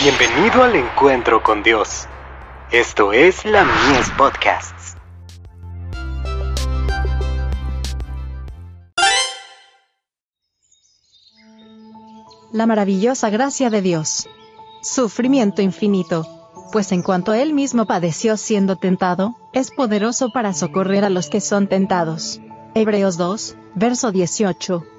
Bienvenido al encuentro con Dios. Esto es la Mies Podcasts. La maravillosa gracia de Dios. Sufrimiento infinito. Pues en cuanto él mismo padeció siendo tentado, es poderoso para socorrer a los que son tentados. Hebreos 2, verso 18.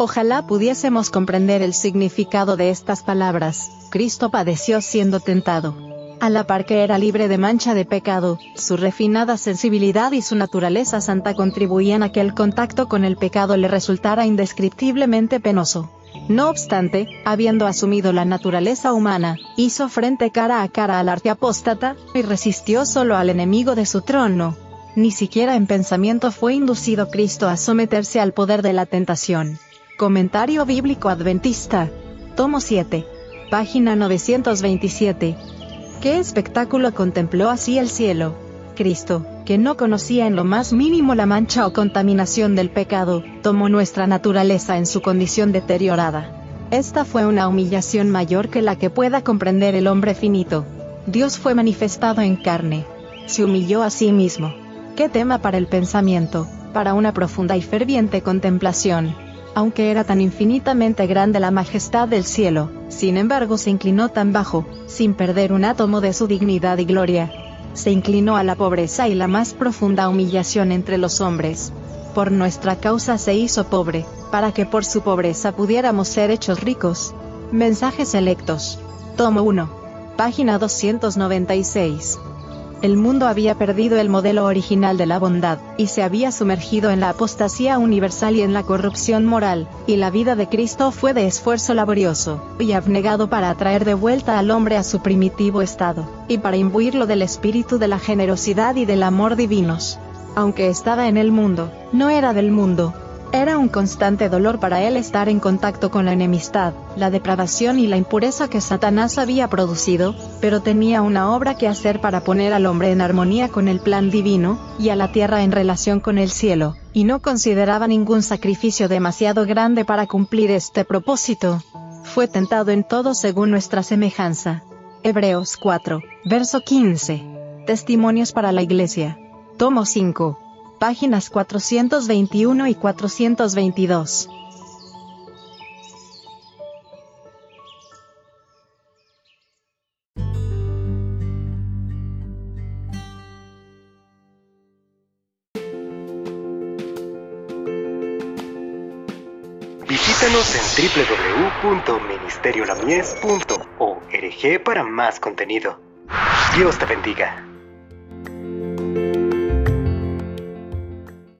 Ojalá pudiésemos comprender el significado de estas palabras. Cristo padeció siendo tentado. A la par que era libre de mancha de pecado, su refinada sensibilidad y su naturaleza santa contribuían a que el contacto con el pecado le resultara indescriptiblemente penoso. No obstante, habiendo asumido la naturaleza humana, hizo frente cara a cara al arte apóstata, y resistió solo al enemigo de su trono. Ni siquiera en pensamiento fue inducido Cristo a someterse al poder de la tentación. Comentario Bíblico Adventista. Tomo 7. Página 927. ¿Qué espectáculo contempló así el cielo? Cristo, que no conocía en lo más mínimo la mancha o contaminación del pecado, tomó nuestra naturaleza en su condición deteriorada. Esta fue una humillación mayor que la que pueda comprender el hombre finito. Dios fue manifestado en carne. Se humilló a sí mismo. ¿Qué tema para el pensamiento, para una profunda y ferviente contemplación? Aunque era tan infinitamente grande la majestad del cielo, sin embargo se inclinó tan bajo, sin perder un átomo de su dignidad y gloria. Se inclinó a la pobreza y la más profunda humillación entre los hombres. Por nuestra causa se hizo pobre, para que por su pobreza pudiéramos ser hechos ricos. Mensajes selectos. Tomo 1. Página 296 el mundo había perdido el modelo original de la bondad, y se había sumergido en la apostasía universal y en la corrupción moral, y la vida de Cristo fue de esfuerzo laborioso, y abnegado para atraer de vuelta al hombre a su primitivo estado, y para imbuirlo del espíritu de la generosidad y del amor divinos. Aunque estaba en el mundo, no era del mundo, era un constante dolor para él estar en contacto con la enemistad, la depravación y la impureza que Satanás había producido, pero tenía una obra que hacer para poner al hombre en armonía con el plan divino, y a la tierra en relación con el cielo, y no consideraba ningún sacrificio demasiado grande para cumplir este propósito. Fue tentado en todo según nuestra semejanza. Hebreos 4, verso 15. Testimonios para la Iglesia. Tomo 5 páginas 421 y 422. Visítanos en www.ministeriolamies.org para más contenido. Dios te bendiga.